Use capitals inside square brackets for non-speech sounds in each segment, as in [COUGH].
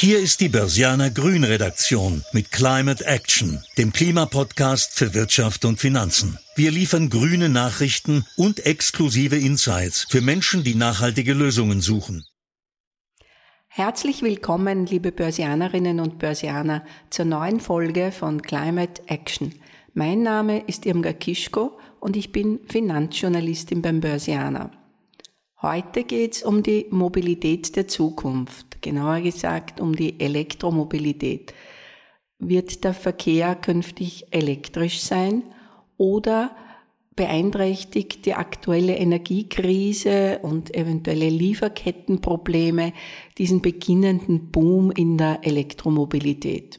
Hier ist die Börsianer Grün Redaktion mit Climate Action, dem Klimapodcast für Wirtschaft und Finanzen. Wir liefern grüne Nachrichten und exklusive Insights für Menschen, die nachhaltige Lösungen suchen. Herzlich willkommen, liebe Börsianerinnen und Börsianer, zur neuen Folge von Climate Action. Mein Name ist Irmgard Kischko und ich bin Finanzjournalistin beim Börsianer. Heute geht es um die Mobilität der Zukunft, genauer gesagt um die Elektromobilität. Wird der Verkehr künftig elektrisch sein oder beeinträchtigt die aktuelle Energiekrise und eventuelle Lieferkettenprobleme diesen beginnenden Boom in der Elektromobilität?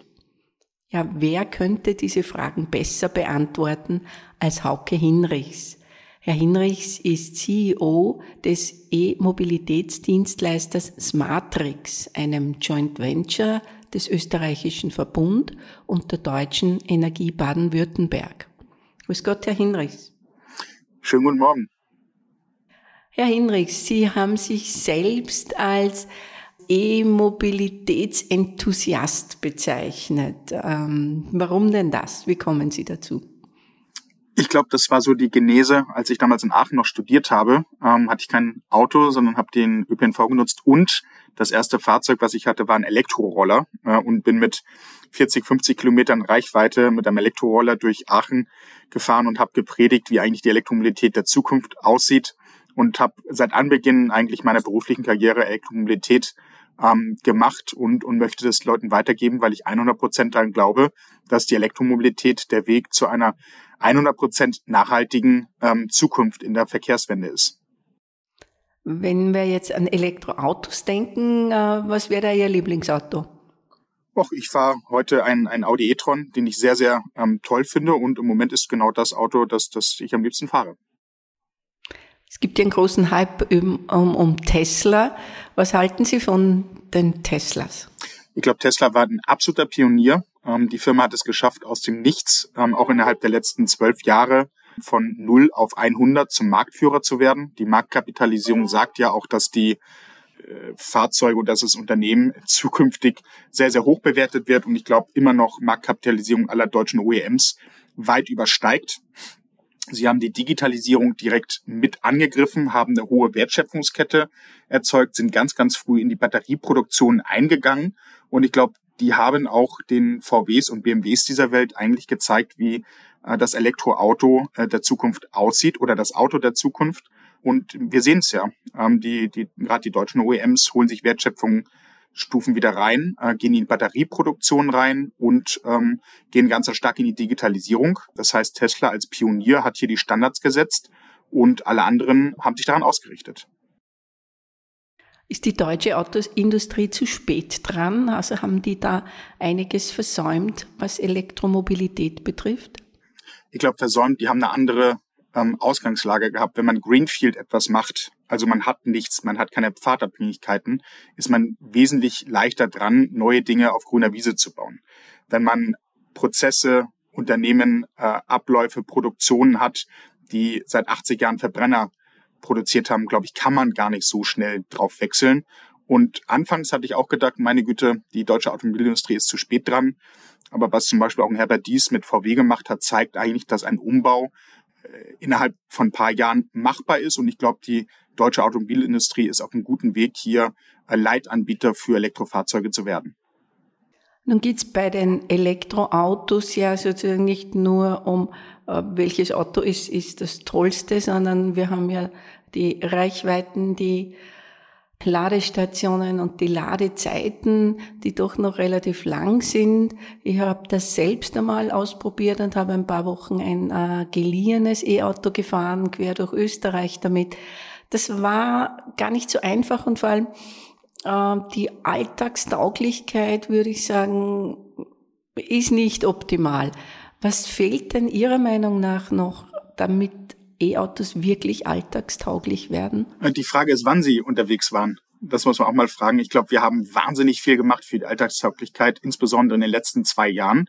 Ja, wer könnte diese Fragen besser beantworten als Hauke Hinrichs? Herr Hinrichs ist CEO des E-Mobilitätsdienstleisters Smartrix, einem Joint Venture des österreichischen Verbund und der deutschen Energie Baden-Württemberg. Grüß Gott, Herr Hinrichs. Schönen guten Morgen. Herr Hinrichs, Sie haben sich selbst als E-Mobilitätsenthusiast bezeichnet. Ähm, warum denn das? Wie kommen Sie dazu? Ich glaube, das war so die Genese, als ich damals in Aachen noch studiert habe, ähm, hatte ich kein Auto, sondern habe den ÖPNV genutzt und das erste Fahrzeug, was ich hatte, war ein Elektroroller äh, und bin mit 40, 50 Kilometern Reichweite mit einem Elektroroller durch Aachen gefahren und habe gepredigt, wie eigentlich die Elektromobilität der Zukunft aussieht und habe seit Anbeginn eigentlich meiner beruflichen Karriere Elektromobilität ähm, gemacht und, und möchte das Leuten weitergeben, weil ich 100 Prozent daran glaube, dass die Elektromobilität der Weg zu einer 100 Prozent nachhaltigen ähm, Zukunft in der Verkehrswende ist. Wenn wir jetzt an Elektroautos denken, äh, was wäre da Ihr Lieblingsauto? Och, ich fahre heute einen, einen Audi e-tron, den ich sehr, sehr ähm, toll finde und im Moment ist genau das Auto, das, das ich am liebsten fahre. Es gibt ja einen großen Hype um, um, um Tesla. Was halten Sie von den Teslas? Ich glaube, Tesla war ein absoluter Pionier. Ähm, die Firma hat es geschafft, aus dem Nichts, ähm, auch innerhalb der letzten zwölf Jahre, von 0 auf 100 zum Marktführer zu werden. Die Marktkapitalisierung sagt ja auch, dass die äh, Fahrzeuge und dass das Unternehmen zukünftig sehr, sehr hoch bewertet wird und ich glaube immer noch Marktkapitalisierung aller deutschen OEMs weit übersteigt. Sie haben die Digitalisierung direkt mit angegriffen, haben eine hohe Wertschöpfungskette erzeugt, sind ganz, ganz früh in die Batterieproduktion eingegangen und ich glaube, die haben auch den VWs und BMWs dieser Welt eigentlich gezeigt, wie äh, das Elektroauto äh, der Zukunft aussieht oder das Auto der Zukunft. Und wir sehen es ja. Ähm, die, die, gerade die deutschen OEMs holen sich Wertschöpfung Stufen wieder rein, äh, gehen in Batterieproduktion rein und ähm, gehen ganz stark in die Digitalisierung. Das heißt, Tesla als Pionier hat hier die Standards gesetzt und alle anderen haben sich daran ausgerichtet. Ist die deutsche Autoindustrie zu spät dran? Also haben die da einiges versäumt, was Elektromobilität betrifft? Ich glaube, versäumt, die haben eine andere ähm, Ausgangslage gehabt. Wenn man Greenfield etwas macht, also man hat nichts, man hat keine Pfadabhängigkeiten, ist man wesentlich leichter dran, neue Dinge auf grüner Wiese zu bauen. Wenn man Prozesse, Unternehmen, äh, Abläufe, Produktionen hat, die seit 80 Jahren Verbrenner produziert haben, glaube ich, kann man gar nicht so schnell drauf wechseln. Und anfangs hatte ich auch gedacht, meine Güte, die deutsche Automobilindustrie ist zu spät dran. Aber was zum Beispiel auch ein Herbert Dies mit VW gemacht hat, zeigt eigentlich, dass ein Umbau äh, innerhalb von ein paar Jahren machbar ist. Und ich glaube, die deutsche Automobilindustrie ist auf einem guten Weg, hier Leitanbieter für Elektrofahrzeuge zu werden. Nun geht es bei den Elektroautos ja sozusagen nicht nur um, äh, welches Auto ist, ist das tollste, sondern wir haben ja die Reichweiten, die Ladestationen und die Ladezeiten, die doch noch relativ lang sind. Ich habe das selbst einmal ausprobiert und habe ein paar Wochen ein äh, geliehenes E-Auto gefahren, quer durch Österreich damit. Das war gar nicht so einfach und vor allem äh, die Alltagstauglichkeit, würde ich sagen, ist nicht optimal. Was fehlt denn Ihrer Meinung nach noch, damit E-Autos wirklich alltagstauglich werden? Die Frage ist, wann Sie unterwegs waren. Das muss man auch mal fragen. Ich glaube, wir haben wahnsinnig viel gemacht für die Alltagstauglichkeit, insbesondere in den letzten zwei Jahren.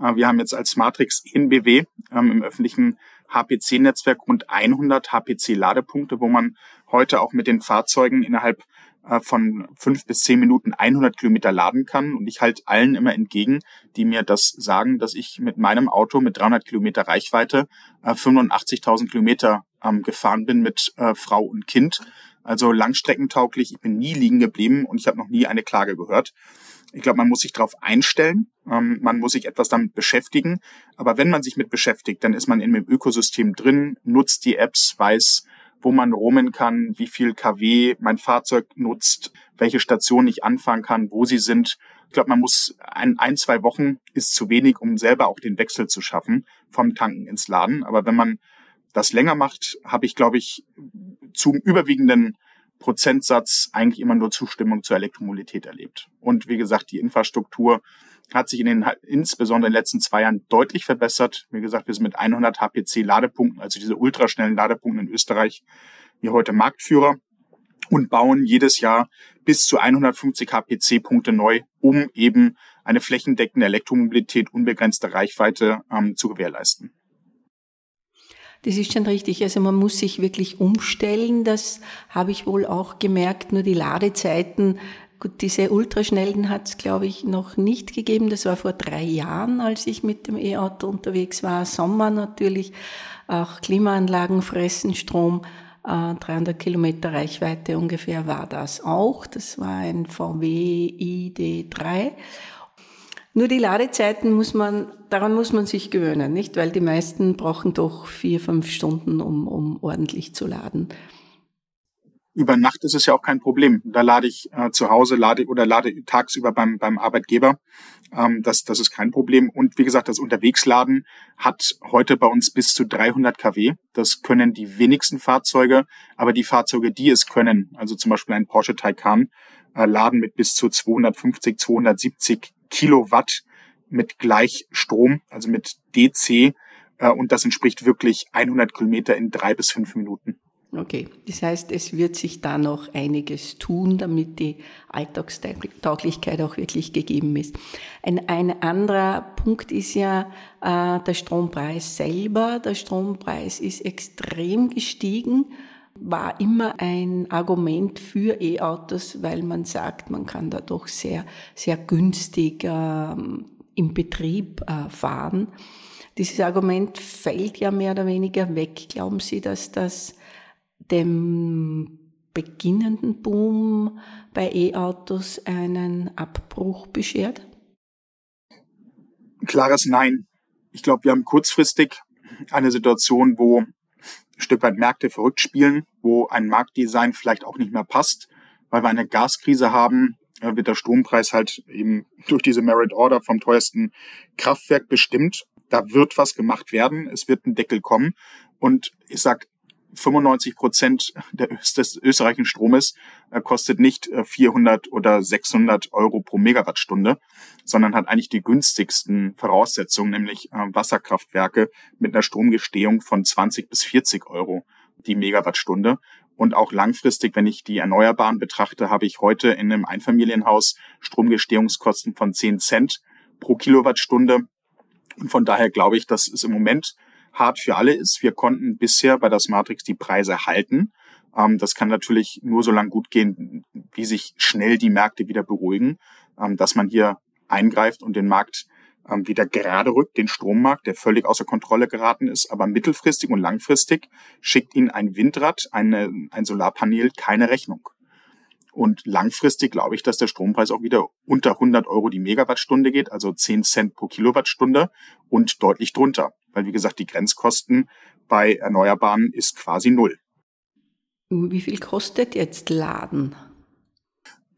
Äh, wir haben jetzt als Matrix NBW ähm, im öffentlichen HPC-Netzwerk rund 100 HPC-Ladepunkte, wo man heute auch mit den Fahrzeugen innerhalb äh, von fünf bis zehn Minuten 100 Kilometer laden kann. Und ich halte allen immer entgegen, die mir das sagen, dass ich mit meinem Auto mit 300 Kilometer Reichweite äh, 85.000 Kilometer ähm, gefahren bin mit äh, Frau und Kind. Also langstreckentauglich. Ich bin nie liegen geblieben und ich habe noch nie eine Klage gehört. Ich glaube, man muss sich darauf einstellen, ähm, man muss sich etwas damit beschäftigen. Aber wenn man sich mit beschäftigt, dann ist man in dem Ökosystem drin, nutzt die Apps, weiß, wo man roamen kann, wie viel kW mein Fahrzeug nutzt, welche Station ich anfahren kann, wo sie sind. Ich glaube, man muss ein, ein, zwei Wochen ist zu wenig, um selber auch den Wechsel zu schaffen vom Tanken ins Laden. Aber wenn man das länger macht, habe ich, glaube ich, zum überwiegenden Prozentsatz eigentlich immer nur Zustimmung zur Elektromobilität erlebt. Und wie gesagt, die Infrastruktur hat sich in den, insbesondere in den letzten zwei Jahren deutlich verbessert. Wie gesagt, wir sind mit 100 HPC Ladepunkten, also diese ultraschnellen Ladepunkten in Österreich, hier heute Marktführer und bauen jedes Jahr bis zu 150 HPC-Punkte neu, um eben eine flächendeckende Elektromobilität, unbegrenzte Reichweite ähm, zu gewährleisten. Das ist schon richtig. Also man muss sich wirklich umstellen. Das habe ich wohl auch gemerkt. Nur die Ladezeiten Gut, diese Ultraschnellen hat es, glaube ich, noch nicht gegeben. Das war vor drei Jahren, als ich mit dem E-Auto unterwegs war. Sommer natürlich, auch Klimaanlagen fressen Strom. 300 äh, Kilometer Reichweite ungefähr war das auch. Das war ein VW ID3. Nur die Ladezeiten muss man, daran muss man sich gewöhnen, nicht? Weil die meisten brauchen doch vier, fünf Stunden, um, um ordentlich zu laden über Nacht ist es ja auch kein Problem. Da lade ich äh, zu Hause lade oder lade tagsüber beim, beim Arbeitgeber. Ähm, das, das ist kein Problem. Und wie gesagt, das Unterwegsladen hat heute bei uns bis zu 300 kW. Das können die wenigsten Fahrzeuge, aber die Fahrzeuge, die es können, also zum Beispiel ein Porsche Taycan, äh, laden mit bis zu 250, 270 Kilowatt mit Gleichstrom, also mit DC. Äh, und das entspricht wirklich 100 Kilometer in drei bis fünf Minuten. Okay, das heißt, es wird sich da noch einiges tun, damit die Alltagstauglichkeit auch wirklich gegeben ist. Ein, ein anderer Punkt ist ja äh, der Strompreis selber. Der Strompreis ist extrem gestiegen, war immer ein Argument für E-Autos, weil man sagt, man kann da doch sehr, sehr günstig äh, im Betrieb äh, fahren. Dieses Argument fällt ja mehr oder weniger weg. Glauben Sie, dass das dem beginnenden Boom bei E-Autos einen Abbruch beschert? Klares Nein. Ich glaube, wir haben kurzfristig eine Situation, wo Stück weit Märkte verrückt spielen, wo ein Marktdesign vielleicht auch nicht mehr passt, weil wir eine Gaskrise haben, wird der Strompreis halt eben [LAUGHS] durch diese Merit Order vom teuersten Kraftwerk bestimmt. Da wird was gemacht werden, es wird ein Deckel kommen. Und ich sag 95 Prozent des österreichischen Stromes äh, kostet nicht 400 äh, oder 600 Euro pro Megawattstunde, sondern hat eigentlich die günstigsten Voraussetzungen, nämlich äh, Wasserkraftwerke mit einer Stromgestehung von 20 bis 40 Euro die Megawattstunde. Und auch langfristig, wenn ich die Erneuerbaren betrachte, habe ich heute in einem Einfamilienhaus Stromgestehungskosten von 10 Cent pro Kilowattstunde. Und von daher glaube ich, dass es im Moment hart für alle ist. Wir konnten bisher bei das Matrix die Preise halten. Ähm, das kann natürlich nur so lange gut gehen, wie sich schnell die Märkte wieder beruhigen, ähm, dass man hier eingreift und den Markt ähm, wieder gerade rückt, den Strommarkt, der völlig außer Kontrolle geraten ist. Aber mittelfristig und langfristig schickt Ihnen ein Windrad, eine, ein Solarpanel keine Rechnung. Und langfristig glaube ich, dass der Strompreis auch wieder unter 100 Euro die Megawattstunde geht, also 10 Cent pro Kilowattstunde und deutlich drunter. Weil, wie gesagt, die Grenzkosten bei Erneuerbaren ist quasi null. Wie viel kostet jetzt Laden?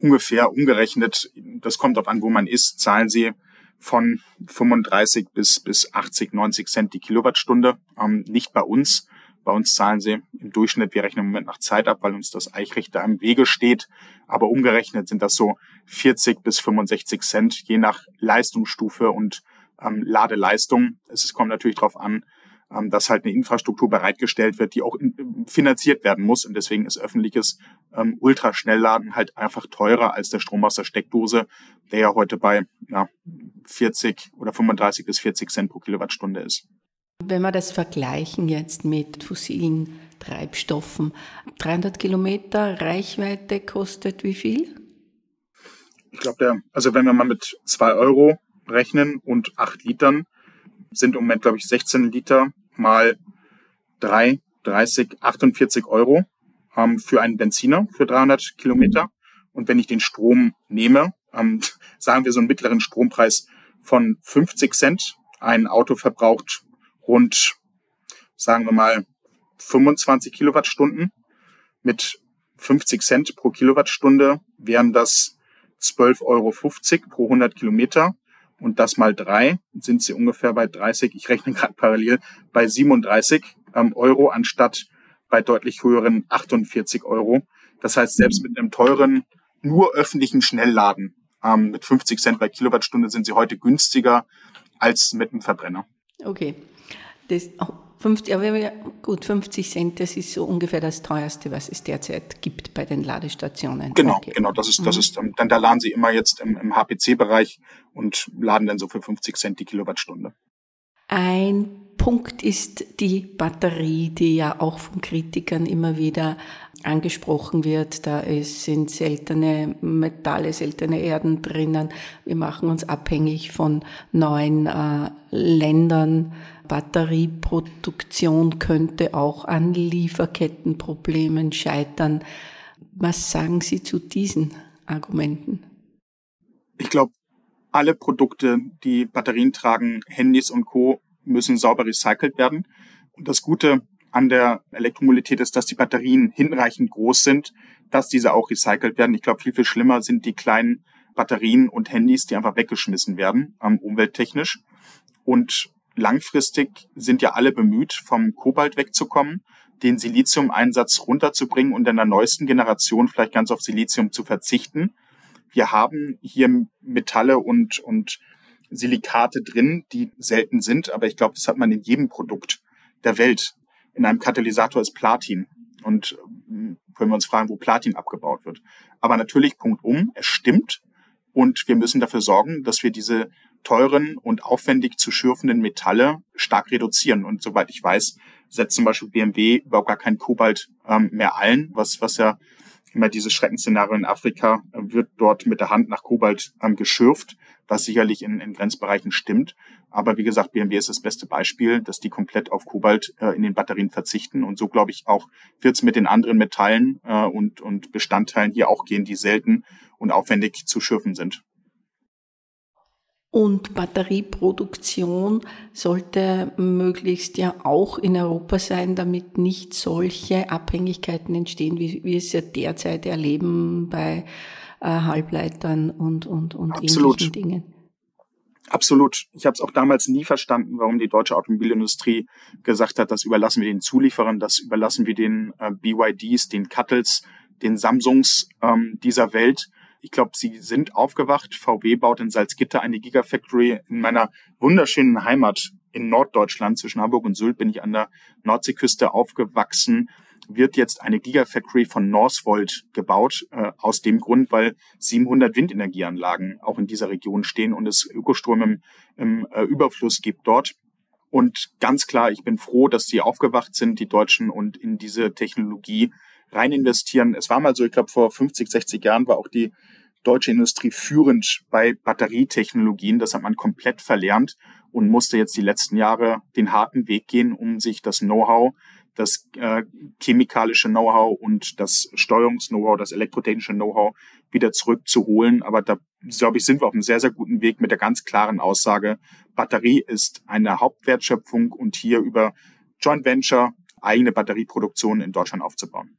Ungefähr umgerechnet, das kommt darauf an, wo man ist, zahlen Sie von 35 bis, bis 80, 90 Cent die Kilowattstunde. Ähm, nicht bei uns. Bei uns zahlen sie im Durchschnitt, wir rechnen im Moment nach Zeit ab, weil uns das Eichrecht da im Wege steht. Aber umgerechnet sind das so 40 bis 65 Cent, je nach Leistungsstufe und ähm, Ladeleistung. Es kommt natürlich darauf an, ähm, dass halt eine Infrastruktur bereitgestellt wird, die auch in, finanziert werden muss. Und deswegen ist öffentliches ähm, Ultraschnellladen halt einfach teurer als der Strom aus der Steckdose, der ja heute bei ja, 40 oder 35 bis 40 Cent pro Kilowattstunde ist. Wenn wir das vergleichen jetzt mit fossilen Treibstoffen. 300 Kilometer Reichweite kostet wie viel? Ich glaube, der, also wenn wir mal mit zwei Euro rechnen und acht Litern, sind im Moment, glaube ich, 16 Liter mal drei, 30, 48 Euro ähm, für einen Benziner für 300 Kilometer. Und wenn ich den Strom nehme, ähm, [LAUGHS] sagen wir so einen mittleren Strompreis von 50 Cent. Ein Auto verbraucht rund, sagen wir mal, 25 Kilowattstunden. Mit 50 Cent pro Kilowattstunde wären das 12,50 Euro pro 100 Kilometer. Und das mal drei sind sie ungefähr bei 30, ich rechne gerade parallel, bei 37 ähm, Euro anstatt bei deutlich höheren 48 Euro. Das heißt, selbst mit einem teuren, nur öffentlichen Schnellladen ähm, mit 50 Cent bei Kilowattstunde sind sie heute günstiger als mit einem Verbrenner. Okay. Das, oh, 50, aber gut, 50 Cent, das ist so ungefähr das teuerste, was es derzeit gibt bei den Ladestationen. Genau, okay. genau, das ist, das mhm. ist, ähm, dann da laden sie immer jetzt im, im HPC-Bereich und laden dann so für 50 Cent die Kilowattstunde. Ein Punkt ist die Batterie, die ja auch von Kritikern immer wieder angesprochen wird. Da sind seltene Metalle, seltene Erden drinnen. Wir machen uns abhängig von neuen äh, Ländern. Batterieproduktion könnte auch an Lieferkettenproblemen scheitern. Was sagen Sie zu diesen Argumenten? Ich glaube, alle Produkte, die Batterien tragen, Handys und Co., müssen sauber recycelt werden. Und das Gute an der Elektromobilität ist, dass die Batterien hinreichend groß sind, dass diese auch recycelt werden. Ich glaube, viel, viel schlimmer sind die kleinen Batterien und Handys, die einfach weggeschmissen werden, ähm, umwelttechnisch. Und langfristig sind ja alle bemüht, vom Kobalt wegzukommen, den Silizium-Einsatz runterzubringen und in der neuesten Generation vielleicht ganz auf Silizium zu verzichten. Wir haben hier Metalle und, und Silikate drin, die selten sind, aber ich glaube, das hat man in jedem Produkt der Welt. In einem Katalysator ist Platin. Und hm, können wir uns fragen, wo Platin abgebaut wird. Aber natürlich, Punkt um, es stimmt. Und wir müssen dafür sorgen, dass wir diese teuren und aufwendig zu schürfenden Metalle stark reduzieren. Und soweit ich weiß, setzt zum Beispiel BMW überhaupt gar kein Kobalt ähm, mehr ein, was, was ja immer dieses Schreckensszenario in Afrika äh, wird dort mit der Hand nach Kobalt ähm, geschürft, was sicherlich in, in Grenzbereichen stimmt. Aber wie gesagt, BMW ist das beste Beispiel, dass die komplett auf Kobalt äh, in den Batterien verzichten. Und so glaube ich auch wird es mit den anderen Metallen äh, und, und Bestandteilen hier auch gehen, die selten und aufwendig zu schürfen sind. Und Batterieproduktion sollte möglichst ja auch in Europa sein, damit nicht solche Abhängigkeiten entstehen, wie wir es ja derzeit erleben bei äh, Halbleitern und, und, und Absolut. ähnlichen Dingen. Absolut. Ich habe es auch damals nie verstanden, warum die deutsche Automobilindustrie gesagt hat, das überlassen wir den Zulieferern, das überlassen wir den äh, BYDs, den Cuttles, den Samsungs ähm, dieser Welt ich glaube, sie sind aufgewacht. VW baut in Salzgitter eine Gigafactory. In meiner wunderschönen Heimat in Norddeutschland, zwischen Hamburg und Sylt, bin ich an der Nordseeküste aufgewachsen wird jetzt eine Gigafactory von Northvolt gebaut, äh, aus dem Grund, weil 700 Windenergieanlagen auch in dieser Region stehen und es Ökostrom im, im äh, Überfluss gibt dort. Und ganz klar, ich bin froh, dass sie aufgewacht sind, die Deutschen, und in diese Technologie rein investieren. Es war mal so, ich glaube, vor 50, 60 Jahren war auch die deutsche Industrie führend bei Batterietechnologien. Das hat man komplett verlernt und musste jetzt die letzten Jahre den harten Weg gehen, um sich das Know-how, das äh, chemikalische Know-how und das Steuerungs-Know-how, das elektrotechnische Know-how wieder zurückzuholen. Aber da, glaube ich, sind wir auf einem sehr, sehr guten Weg mit der ganz klaren Aussage, Batterie ist eine Hauptwertschöpfung und hier über Joint Venture eigene Batterieproduktion in Deutschland aufzubauen.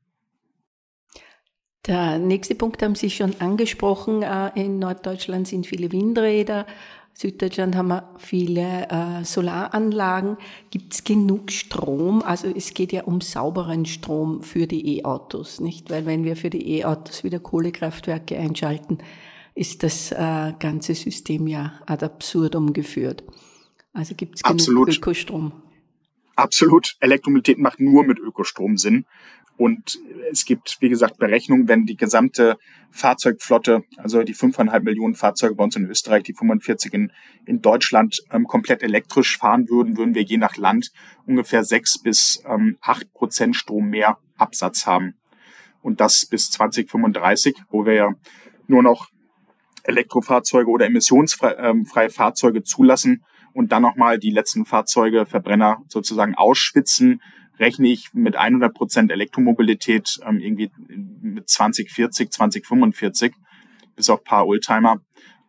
Der nächste Punkt haben Sie schon angesprochen. Äh, in Norddeutschland sind viele Windräder. Süddeutschland haben wir viele äh, Solaranlagen. Gibt es genug Strom? Also es geht ja um sauberen Strom für die E-Autos, nicht? Weil wenn wir für die E-Autos wieder Kohlekraftwerke einschalten, ist das äh, ganze System ja ad absurdum geführt. Also gibt es genug. Ökostrom? Absolut. Elektromobilität macht nur mit Ökostrom Sinn. Und es gibt, wie gesagt, Berechnungen, wenn die gesamte Fahrzeugflotte, also die 5,5 Millionen Fahrzeuge bei uns in Österreich, die 45 in, in Deutschland ähm, komplett elektrisch fahren würden, würden wir je nach Land ungefähr 6 bis ähm, 8 Prozent Strom mehr Absatz haben. Und das bis 2035, wo wir ja nur noch Elektrofahrzeuge oder emissionsfreie ähm, Fahrzeuge zulassen und dann nochmal die letzten Fahrzeuge, Verbrenner sozusagen ausschwitzen, rechne ich mit 100 Prozent Elektromobilität ähm, irgendwie mit 2040, 2045, bis auf paar Oldtimer.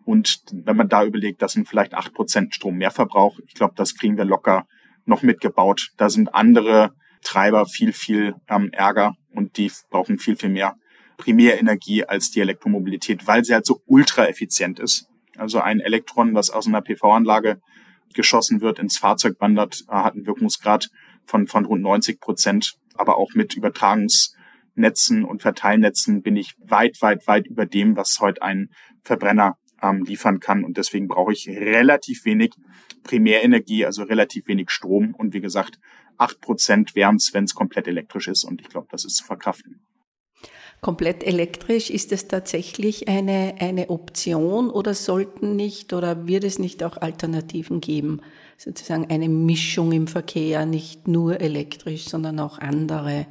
Und wenn man da überlegt, das sind vielleicht acht Prozent Strommehrverbrauch, ich glaube, das kriegen wir locker noch mitgebaut. Da sind andere Treiber viel, viel ähm, ärger und die brauchen viel, viel mehr Primärenergie als die Elektromobilität, weil sie halt so ultra effizient ist. Also ein Elektron, was aus einer PV-Anlage geschossen wird, ins Fahrzeug wandert, äh, hat einen Wirkungsgrad von, von rund 90 Prozent. Aber auch mit Übertragungsnetzen und Verteilnetzen bin ich weit, weit, weit über dem, was heute ein Verbrenner ähm, liefern kann. Und deswegen brauche ich relativ wenig Primärenergie, also relativ wenig Strom. Und wie gesagt, acht Prozent wären es, wenn es komplett elektrisch ist. Und ich glaube, das ist zu verkraften. Komplett elektrisch, ist es tatsächlich eine, eine Option oder sollten nicht oder wird es nicht auch Alternativen geben? Sozusagen eine Mischung im Verkehr, nicht nur elektrisch, sondern auch andere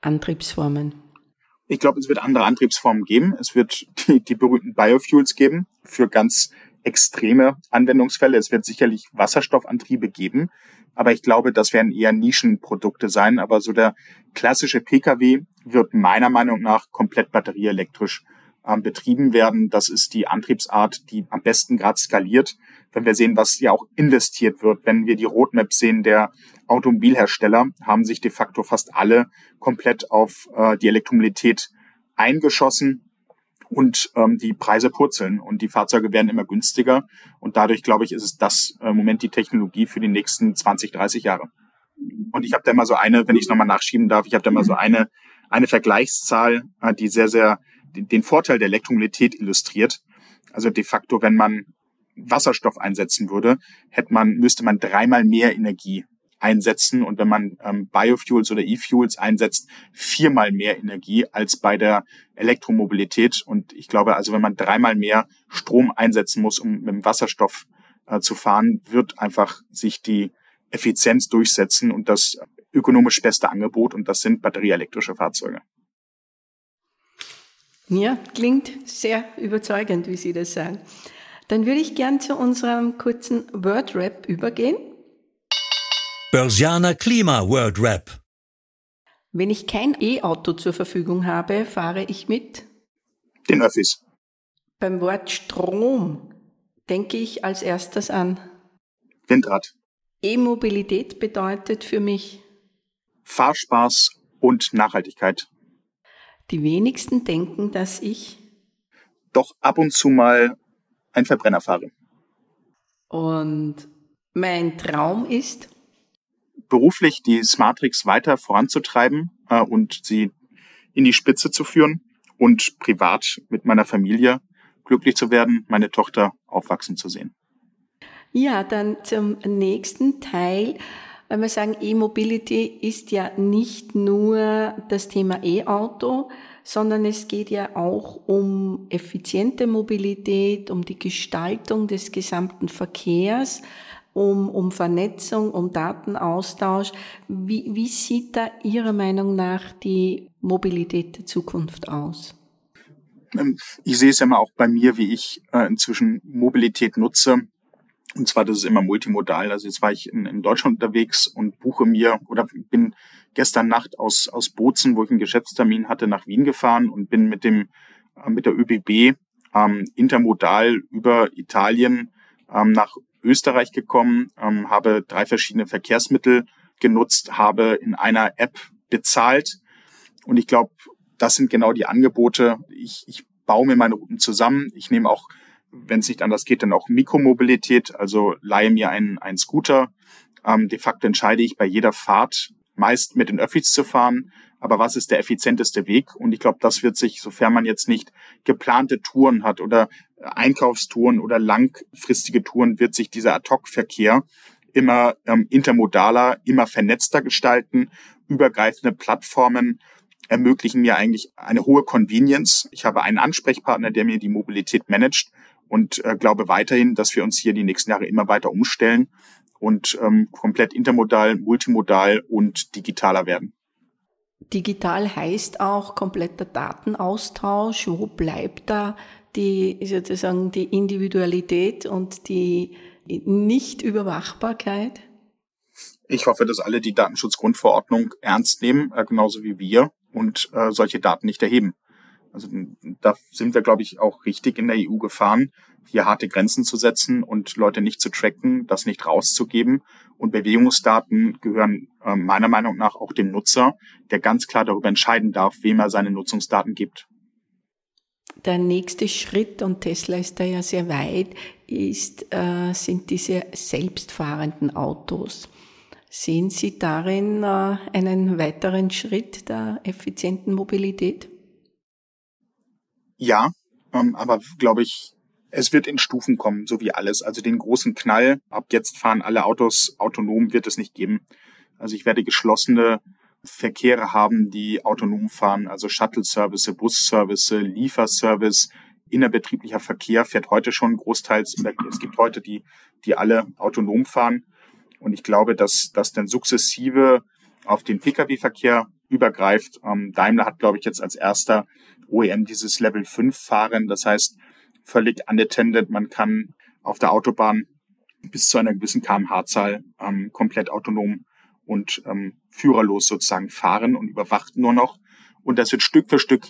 Antriebsformen. Ich glaube, es wird andere Antriebsformen geben. Es wird die, die berühmten Biofuels geben für ganz extreme Anwendungsfälle. Es wird sicherlich Wasserstoffantriebe geben. Aber ich glaube, das werden eher Nischenprodukte sein. Aber so der klassische Pkw wird meiner Meinung nach komplett batterieelektrisch äh, betrieben werden. Das ist die Antriebsart, die am besten gerade skaliert. Wenn wir sehen, was ja auch investiert wird, wenn wir die Roadmap sehen der Automobilhersteller, haben sich de facto fast alle komplett auf äh, die Elektromobilität eingeschossen und ähm, die Preise purzeln und die Fahrzeuge werden immer günstiger und dadurch glaube ich ist es das äh, Moment die Technologie für die nächsten 20, 30 Jahre. Und ich habe da mal so eine, wenn ich es nochmal nachschieben darf, ich habe da mal so eine eine Vergleichszahl, äh, die sehr sehr den Vorteil der Elektromobilität illustriert. Also de facto, wenn man Wasserstoff einsetzen würde, hätte man müsste man dreimal mehr Energie einsetzen und wenn man ähm, Biofuels oder E-Fuels einsetzt, viermal mehr Energie als bei der Elektromobilität. Und ich glaube, also wenn man dreimal mehr Strom einsetzen muss, um mit dem Wasserstoff äh, zu fahren, wird einfach sich die Effizienz durchsetzen und das ökonomisch beste Angebot und das sind batterieelektrische Fahrzeuge. Ja, klingt sehr überzeugend, wie Sie das sagen. Dann würde ich gern zu unserem kurzen Word-Rap übergehen. Börsianer Klima World Rap. Wenn ich kein E-Auto zur Verfügung habe, fahre ich mit den Öffis. Beim Wort Strom denke ich als erstes an Windrad. E-Mobilität bedeutet für mich Fahrspaß und Nachhaltigkeit. Die wenigsten denken, dass ich doch ab und zu mal ein Verbrenner fahre. Und mein Traum ist beruflich die Smartrix weiter voranzutreiben äh, und sie in die Spitze zu führen und privat mit meiner Familie glücklich zu werden, meine Tochter aufwachsen zu sehen. Ja, dann zum nächsten Teil. Wenn wir sagen, E-Mobility ist ja nicht nur das Thema E-Auto, sondern es geht ja auch um effiziente Mobilität, um die Gestaltung des gesamten Verkehrs um, um Vernetzung, um Datenaustausch. Wie, wie sieht da Ihrer Meinung nach die Mobilität der Zukunft aus? Ähm, ich sehe es ja immer auch bei mir, wie ich äh, inzwischen Mobilität nutze. Und zwar, das ist immer multimodal. Also jetzt war ich in, in Deutschland unterwegs und buche mir oder bin gestern Nacht aus, aus Bozen, wo ich einen Geschäftstermin hatte, nach Wien gefahren und bin mit dem, äh, mit der ÖBB ähm, intermodal über Italien ähm, nach Österreich gekommen, ähm, habe drei verschiedene Verkehrsmittel genutzt, habe in einer App bezahlt. Und ich glaube, das sind genau die Angebote. Ich, ich baue mir meine Routen zusammen. Ich nehme auch, wenn es nicht anders geht, dann auch Mikromobilität, also leihe mir einen, einen Scooter. Ähm, de facto entscheide ich bei jeder Fahrt meist mit den Öffis zu fahren. Aber was ist der effizienteste Weg? Und ich glaube, das wird sich, sofern man jetzt nicht geplante Touren hat oder Einkaufstouren oder langfristige Touren wird sich dieser Ad-Hoc-Verkehr immer ähm, intermodaler, immer vernetzter gestalten, übergreifende Plattformen ermöglichen mir eigentlich eine hohe Convenience. Ich habe einen Ansprechpartner, der mir die Mobilität managt und äh, glaube weiterhin, dass wir uns hier die nächsten Jahre immer weiter umstellen und ähm, komplett intermodal, multimodal und digitaler werden. Digital heißt auch kompletter Datenaustausch. Wo bleibt da die sozusagen die Individualität und die Nichtüberwachbarkeit? Ich hoffe, dass alle die Datenschutzgrundverordnung ernst nehmen, äh, genauso wie wir, und äh, solche Daten nicht erheben. Also da sind wir, glaube ich, auch richtig in der EU gefahren, hier harte Grenzen zu setzen und Leute nicht zu tracken, das nicht rauszugeben. Und Bewegungsdaten gehören äh, meiner Meinung nach auch dem Nutzer, der ganz klar darüber entscheiden darf, wem er seine Nutzungsdaten gibt. Der nächste Schritt, und Tesla ist da ja sehr weit, ist, äh, sind diese selbstfahrenden Autos. Sehen Sie darin äh, einen weiteren Schritt der effizienten Mobilität? Ja, ähm, aber glaube ich, es wird in Stufen kommen, so wie alles. Also den großen Knall, ab jetzt fahren alle Autos autonom, wird es nicht geben. Also ich werde geschlossene Verkehre haben, die autonom fahren, also Shuttle-Service, Bus-Service, Lieferservice, innerbetrieblicher Verkehr fährt heute schon großteils, es gibt heute die, die alle autonom fahren. Und ich glaube, dass das dann sukzessive auf den Pkw-Verkehr übergreift. Ähm, Daimler hat, glaube ich, jetzt als erster OEM dieses Level 5 fahren. Das heißt, völlig unattended. Man kann auf der Autobahn bis zu einer gewissen kmh-Zahl ähm, komplett autonom und ähm, führerlos sozusagen fahren und überwacht nur noch. Und das wird Stück für Stück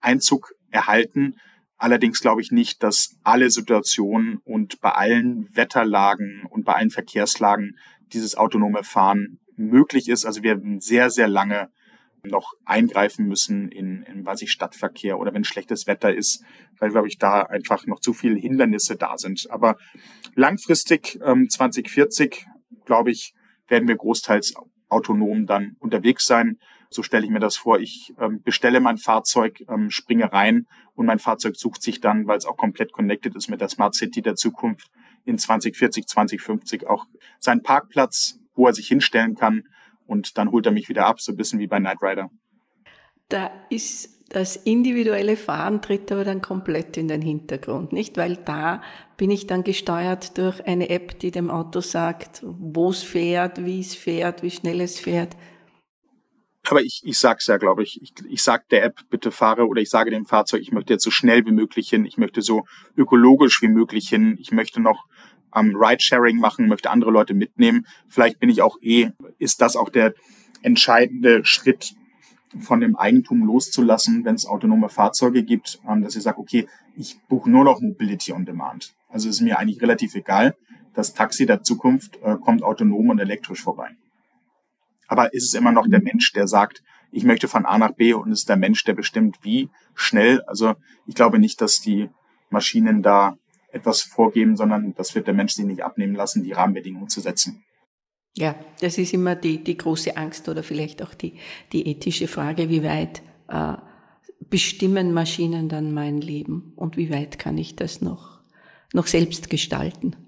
Einzug erhalten. Allerdings glaube ich nicht, dass alle Situationen und bei allen Wetterlagen und bei allen Verkehrslagen dieses autonome Fahren möglich ist. Also wir werden sehr, sehr lange noch eingreifen müssen in, in weiß ich, Stadtverkehr oder wenn schlechtes Wetter ist, weil, glaube ich, da einfach noch zu viele Hindernisse da sind. Aber langfristig, ähm, 2040, glaube ich, werden wir großteils autonom dann unterwegs sein. So stelle ich mir das vor. Ich ähm, bestelle mein Fahrzeug, ähm, springe rein und mein Fahrzeug sucht sich dann, weil es auch komplett connected ist mit der Smart City der Zukunft, in 2040, 2050 auch seinen Parkplatz, wo er sich hinstellen kann und dann holt er mich wieder ab, so ein bisschen wie bei Knight Rider. Da ist das individuelle Fahren tritt aber dann komplett in den Hintergrund, nicht? Weil da bin ich dann gesteuert durch eine App, die dem Auto sagt, wo es fährt, wie es fährt, wie schnell es fährt. Aber ich, ich sag's ja, glaube ich. ich. Ich sag der App, bitte fahre, oder ich sage dem Fahrzeug, ich möchte jetzt so schnell wie möglich hin, ich möchte so ökologisch wie möglich hin, ich möchte noch am Ridesharing machen, möchte andere Leute mitnehmen. Vielleicht bin ich auch eh, ist das auch der entscheidende Schritt, von dem Eigentum loszulassen, wenn es autonome Fahrzeuge gibt, ähm, dass ich sage, okay, ich buche nur noch Mobility on Demand. Also ist mir eigentlich relativ egal. Das Taxi der Zukunft äh, kommt autonom und elektrisch vorbei. Aber ist es immer noch der Mensch, der sagt, ich möchte von A nach B und ist der Mensch, der bestimmt, wie schnell. Also ich glaube nicht, dass die Maschinen da etwas vorgeben, sondern das wird der Mensch sich nicht abnehmen lassen, die Rahmenbedingungen zu setzen. Ja, das ist immer die, die große Angst oder vielleicht auch die, die ethische Frage, wie weit äh, bestimmen Maschinen dann mein Leben und wie weit kann ich das noch, noch selbst gestalten.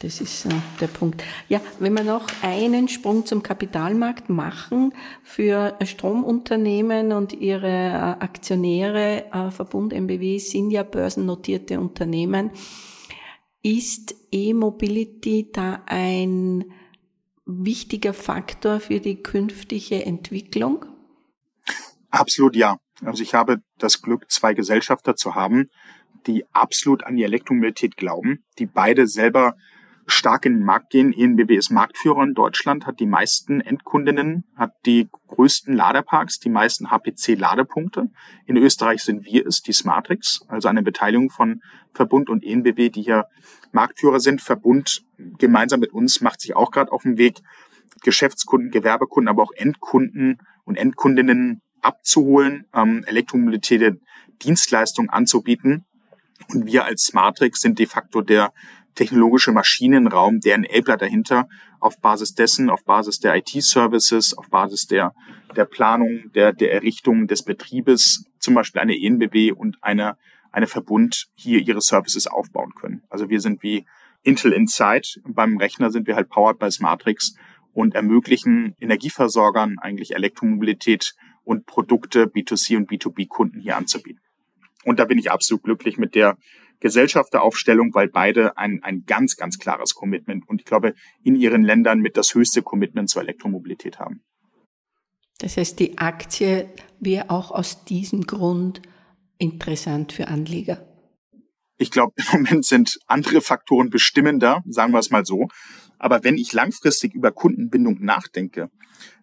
Das ist äh, der Punkt. Ja, wenn wir noch einen Sprung zum Kapitalmarkt machen für Stromunternehmen und ihre äh, Aktionäre, äh, Verbund MBW sind ja börsennotierte Unternehmen. Ist E-Mobility da ein wichtiger Faktor für die künftige Entwicklung? Absolut ja. Also ich habe das Glück, zwei Gesellschafter zu haben, die absolut an die Elektromobilität glauben, die beide selber stark in den Markt gehen. ENBW ist Marktführer in Deutschland, hat die meisten Endkundinnen, hat die größten Ladeparks, die meisten HPC-Ladepunkte. In Österreich sind wir es, die Smartrix, also eine Beteiligung von Verbund und ENBW, die hier Marktführer sind. Verbund gemeinsam mit uns macht sich auch gerade auf den Weg, Geschäftskunden, Gewerbekunden, aber auch Endkunden und Endkundinnen abzuholen, ähm, Elektromobilität Dienstleistungen anzubieten. Und wir als Smartrix sind de facto der technologische Maschinenraum, der Enabler dahinter, auf Basis dessen, auf Basis der IT-Services, auf Basis der, der Planung, der, der Errichtung des Betriebes, zum Beispiel eine ENBW und eine, eine Verbund hier ihre Services aufbauen können. Also wir sind wie Intel Inside. Beim Rechner sind wir halt powered by Smartrix und ermöglichen Energieversorgern eigentlich Elektromobilität und Produkte B2C und B2B-Kunden hier anzubieten. Und da bin ich absolut glücklich mit der Gesellschafteraufstellung, weil beide ein, ein ganz, ganz klares Commitment und ich glaube in ihren Ländern mit das höchste Commitment zur Elektromobilität haben. Das heißt, die Aktie wäre auch aus diesem Grund interessant für Anleger. Ich glaube, im Moment sind andere Faktoren bestimmender, sagen wir es mal so. Aber wenn ich langfristig über Kundenbindung nachdenke,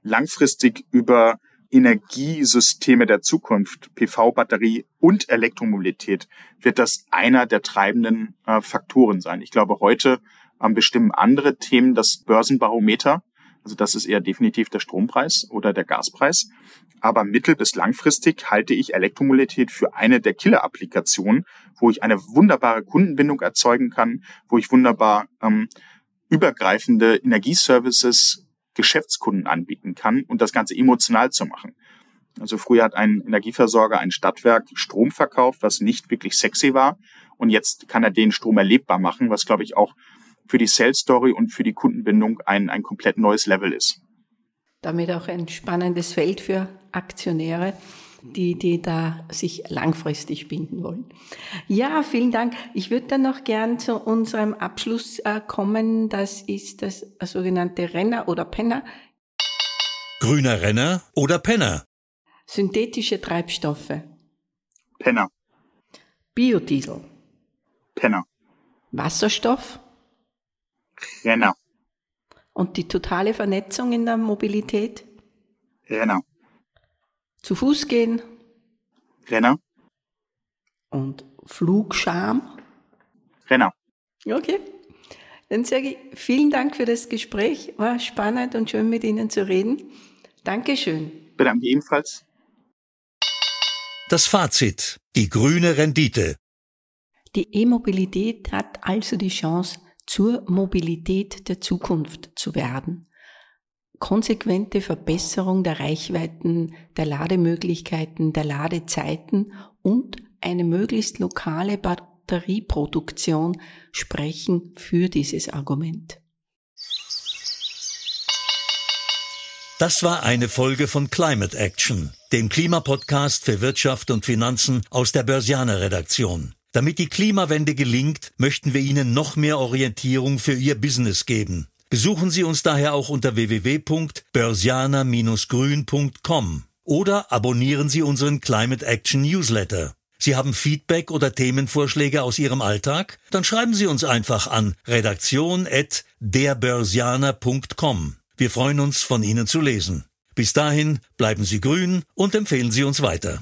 langfristig über Energiesysteme der Zukunft, PV-Batterie und Elektromobilität, wird das einer der treibenden äh, Faktoren sein. Ich glaube, heute ähm, bestimmen andere Themen das Börsenbarometer. Also das ist eher definitiv der Strompreis oder der Gaspreis. Aber mittel- bis langfristig halte ich Elektromobilität für eine der Killer-Applikationen, wo ich eine wunderbare Kundenbindung erzeugen kann, wo ich wunderbar ähm, übergreifende Energieservices Geschäftskunden anbieten kann und das Ganze emotional zu machen. Also früher hat ein Energieversorger ein Stadtwerk Strom verkauft, was nicht wirklich sexy war. Und jetzt kann er den Strom erlebbar machen, was, glaube ich, auch für die Sales Story und für die Kundenbindung ein, ein komplett neues Level ist. Damit auch ein spannendes Feld für Aktionäre die, die da sich langfristig binden wollen. Ja, vielen Dank. Ich würde dann noch gern zu unserem Abschluss äh, kommen. Das ist das sogenannte Renner oder Penner. Grüner Renner oder Penner? Synthetische Treibstoffe. Penner. Biodiesel. Penner. Wasserstoff. Renner. Und die totale Vernetzung in der Mobilität? Renner. Zu Fuß gehen. Renner. Und Flugscham. Renner. Okay. Dann sage ich vielen Dank für das Gespräch. War spannend und schön mit Ihnen zu reden. Dankeschön. Bedanke ebenfalls. Das Fazit. Die grüne Rendite. Die E-Mobilität hat also die Chance, zur Mobilität der Zukunft zu werden konsequente Verbesserung der Reichweiten, der Lademöglichkeiten, der Ladezeiten und eine möglichst lokale Batterieproduktion sprechen für dieses Argument. Das war eine Folge von Climate Action, dem Klimapodcast für Wirtschaft und Finanzen aus der Börsianer Redaktion. Damit die Klimawende gelingt, möchten wir Ihnen noch mehr Orientierung für Ihr Business geben. Besuchen Sie uns daher auch unter www.börsianer-grün.com oder abonnieren Sie unseren Climate Action Newsletter. Sie haben Feedback oder Themenvorschläge aus Ihrem Alltag? Dann schreiben Sie uns einfach an redaktion@derbörsianer.com. Wir freuen uns, von Ihnen zu lesen. Bis dahin bleiben Sie grün und empfehlen Sie uns weiter.